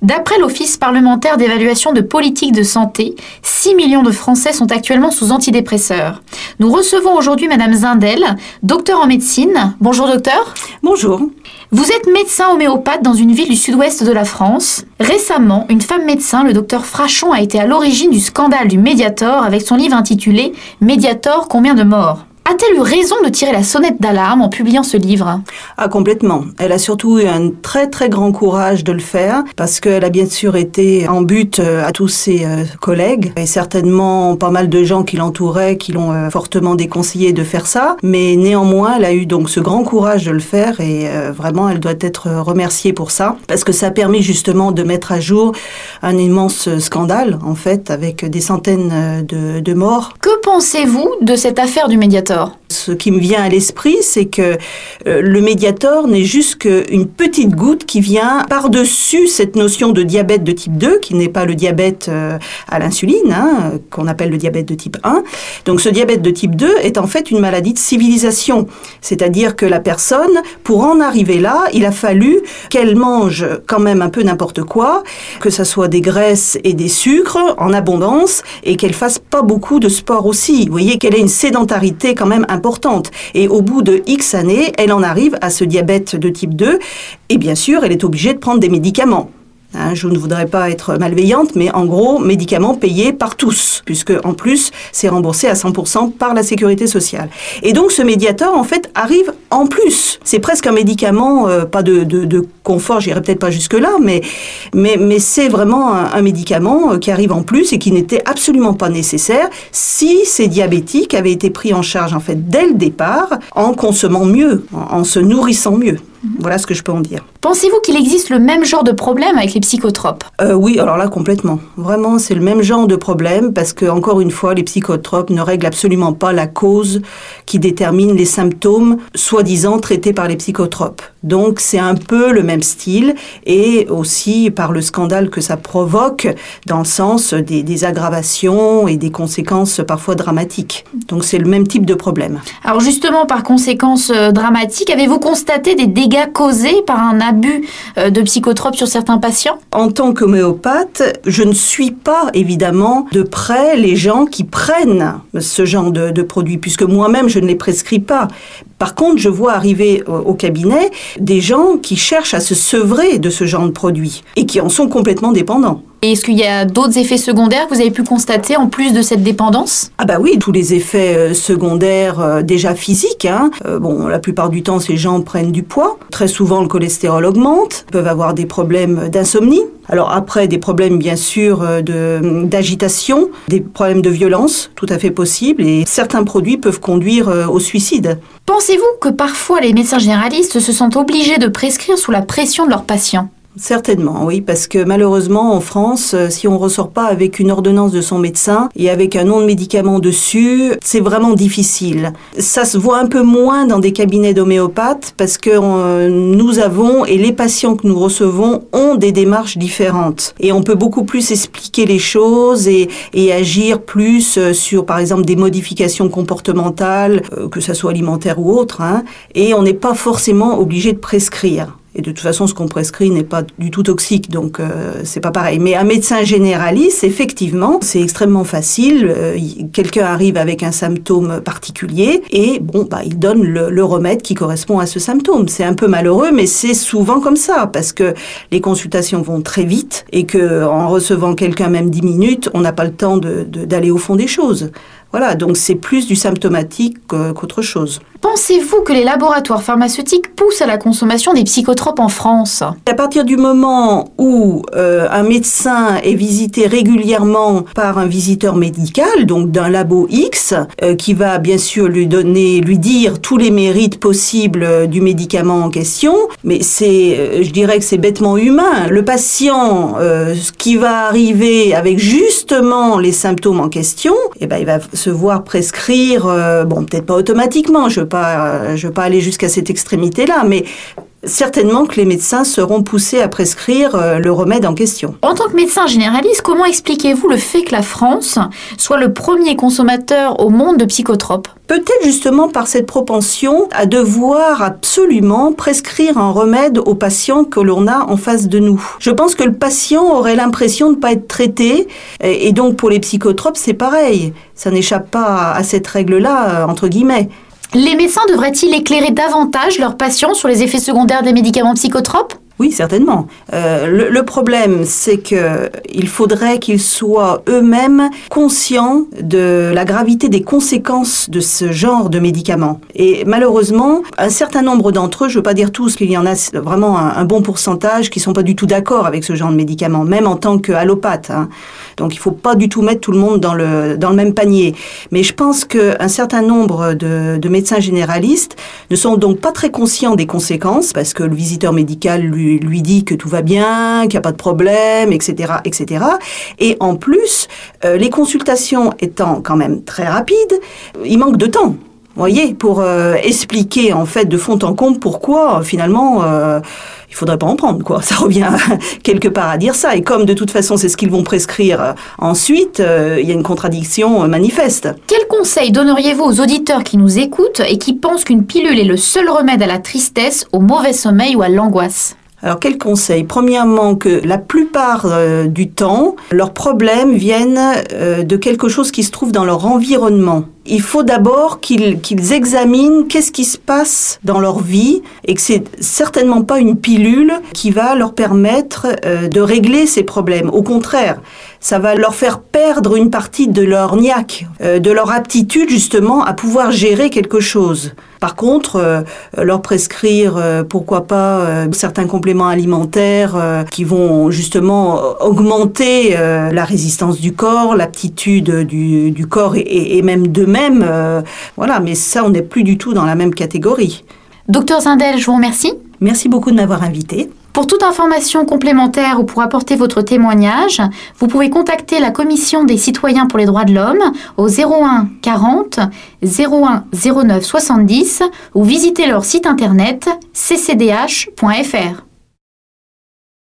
D'après l'Office parlementaire d'évaluation de politique de santé, 6 millions de Français sont actuellement sous antidépresseurs. Nous recevons aujourd'hui Madame Zindel, docteur en médecine. Bonjour docteur. Bonjour. Vous êtes médecin homéopathe dans une ville du sud-ouest de la France. Récemment, une femme médecin, le docteur Frachon, a été à l'origine du scandale du Mediator avec son livre intitulé Mediator, combien de morts? A-t-elle eu raison de tirer la sonnette d'alarme en publiant ce livre? Ah, complètement. Elle a surtout eu un très très grand courage de le faire parce qu'elle a bien sûr été en but euh, à tous ses euh, collègues et certainement pas mal de gens qui l'entouraient qui l'ont euh, fortement déconseillé de faire ça. Mais néanmoins, elle a eu donc ce grand courage de le faire et vraiment elle doit être remerciée pour ça parce que ça a permis justement de mettre à jour un immense scandale en fait avec des centaines de, de morts. Que pensez-vous de cette affaire du médiateur ce qui me vient à l'esprit, c'est que euh, le médiator n'est juste qu'une petite goutte qui vient par-dessus cette notion de diabète de type 2, qui n'est pas le diabète euh, à l'insuline, hein, qu'on appelle le diabète de type 1. Donc ce diabète de type 2 est en fait une maladie de civilisation. C'est-à-dire que la personne, pour en arriver là, il a fallu qu'elle mange quand même un peu n'importe quoi, que ce soit des graisses et des sucres en abondance, et qu'elle fasse pas beaucoup de sport aussi. Vous voyez qu'elle ait une sédentarité quand même importante. Et au bout de X années, elle en arrive à ce diabète de type 2. Et bien sûr, elle est obligée de prendre des médicaments. Hein, je ne voudrais pas être malveillante, mais en gros, médicaments payés par tous, puisque en plus, c'est remboursé à 100% par la sécurité sociale. Et donc, ce médiateur, en fait, arrive en plus. C'est presque un médicament, euh, pas de, de, de confort, j'irai peut-être pas jusque-là, mais, mais, mais c'est vraiment un, médicament euh, qui arrive en plus et qui n'était absolument pas nécessaire si ces diabétiques avaient été pris en charge, en fait, dès le départ, en consommant mieux, en se nourrissant mieux. Voilà ce que je peux en dire. Pensez-vous qu'il existe le même genre de problème avec les psychotropes? Euh, Oui, alors là complètement. Vraiment, c'est le même genre de problème parce que encore une fois, les psychotropes ne règlent absolument pas la cause qui détermine les symptômes soi-disant traités par les psychotropes. Donc c'est un peu le même style et aussi par le scandale que ça provoque dans le sens des, des aggravations et des conséquences parfois dramatiques. Donc c'est le même type de problème. Alors justement, par conséquences euh, dramatiques, avez-vous constaté des dégâts causés par un abus euh, de psychotropes sur certains patients? En tant qu'homéopathe, je ne suis pas évidemment de près les gens qui prennent ce genre de, de produits, puisque moi-même je ne les prescris pas. Par contre, je vois arriver au cabinet des gens qui cherchent à se sevrer de ce genre de produits et qui en sont complètement dépendants. Et est-ce qu'il y a d'autres effets secondaires que vous avez pu constater en plus de cette dépendance? Ah bah oui, tous les effets euh, secondaires euh, déjà physiques. Hein. Euh, bon, la plupart du temps, ces gens prennent du poids. Très souvent, le cholestérol augmente. Peuvent avoir des problèmes d'insomnie. Alors après, des problèmes bien sûr de d'agitation, des problèmes de violence, tout à fait possibles. Et certains produits peuvent conduire au suicide. Pensez-vous que parfois les médecins généralistes se sentent obligés de prescrire sous la pression de leurs patients? Certainement, oui, parce que malheureusement en France, euh, si on ressort pas avec une ordonnance de son médecin et avec un nom de médicament dessus, c'est vraiment difficile. Ça se voit un peu moins dans des cabinets d'homéopathes parce que euh, nous avons et les patients que nous recevons ont des démarches différentes et on peut beaucoup plus expliquer les choses et, et agir plus euh, sur, par exemple, des modifications comportementales, que ça soit alimentaire ou autre, hein, et on n'est pas forcément obligé de prescrire. Et de toute façon, ce qu'on prescrit n'est pas du tout toxique, donc euh, c'est pas pareil. Mais un médecin généraliste, effectivement, c'est extrêmement facile. Euh, quelqu'un arrive avec un symptôme particulier et bon, bah, il donne le, remède qui correspond à ce symptôme. C'est un peu malheureux, mais c'est souvent comme ça parce que les consultations vont très vite et que en recevant quelqu'un même 10 minutes, on n'a pas le temps d'aller de, d'aller au fond des choses. Voilà, donc c'est plus du symptomatique qu'autre chose. Pensez-vous que les laboratoires pharmaceutiques poussent à la consommation des psychotropes en France À partir du moment où euh, un médecin est visité régulièrement par un visiteur médical, donc d'un labo X, euh, qui va bien sûr lui donner, lui dire tous les mérites possibles euh, du médicament en question, mais c'est, je dirais que c'est bêtement humain. Le patient qui va arriver avec justement les symptômes en question, eh ben il va se voir prescrire, bon peut-être pas automatiquement, je veux pas, je veux pas aller jusqu'à cette extrémité-là, mais certainement que les médecins seront poussés à prescrire euh, le remède en question. En tant que médecin généraliste, comment expliquez-vous le fait que la France soit le premier consommateur au monde de psychotropes? Peut-être justement par cette propension à devoir absolument prescrire un remède aux patients que l'on a en face de nous. Je pense que le patient aurait l'impression de ne pas être traité, et donc pour les psychotropes, c'est pareil. Ça n'échappe pas à cette règle-là, euh, entre guillemets. Les médecins devraient-ils éclairer davantage leurs patients sur les effets secondaires des médicaments psychotropes? Oui, certainement. Euh, le, problème, c'est que il faudrait qu'ils soient eux-mêmes conscients de la gravité des conséquences de ce genre de médicaments. Et malheureusement, un certain nombre d'entre eux, je ne veux pas dire tous, qu'il y en a vraiment un, bon pourcentage qui sont pas du tout d'accord avec ce genre de médicaments, même en tant qu'allopathe. Hein. Donc, il faut pas du tout mettre tout le monde dans le dans le même panier. Mais je pense qu'un certain nombre de médecins généralistes ne sont donc pas très conscients des conséquences parce que le visiteur médical lui lui, dit que tout va bien, qu'il n'y a pas de problème, etc., etc. Et en plus, euh, les consultations étant quand même très rapides, il manque de temps. Voyez, pour euh, expliquer en fait de fond en comble pourquoi finalement euh, il faudrait pas en prendre quoi. Ça revient quelque part à dire ça. Et comme de toute façon c'est ce qu'ils vont prescrire ensuite, il y a une contradiction manifeste. Quel conseil donneriez-vous aux auditeurs qui nous écoutent et qui pensent qu'une pilule est le seul remède à la tristesse, au mauvais sommeil ou à l'angoisse? Alors quel conseil? Premièrement que la plupart euh, du temps, leurs problèmes viennent euh, de quelque chose qui se trouve dans leur environnement. Il faut d'abord qu'ils examinent qu'est-ce qui se passe dans leur vie et que c'est certainement pas une pilule qui va leur permettre euh, de régler ces problèmes. Au contraire, ça va leur faire perdre une partie de leur niaque, de leur aptitude justement à pouvoir gérer quelque chose. Par contre, euh, leur prescrire, euh, pourquoi pas, euh, certains compléments alimentaires qui vont justement augmenter la résistance du corps, l'aptitude du, corps et, et même d'eux-mêmes. Voilà, mais ça, on n'est plus du tout dans la même catégorie. Docteur Zindel, je vous remercie. Merci beaucoup de m'avoir invité. Pour toute information complémentaire ou pour apporter votre témoignage, vous pouvez contacter la Commission des citoyens pour les droits de l'homme au 01 40 01 09 70 ou visiter leur site internet ccdh.fr.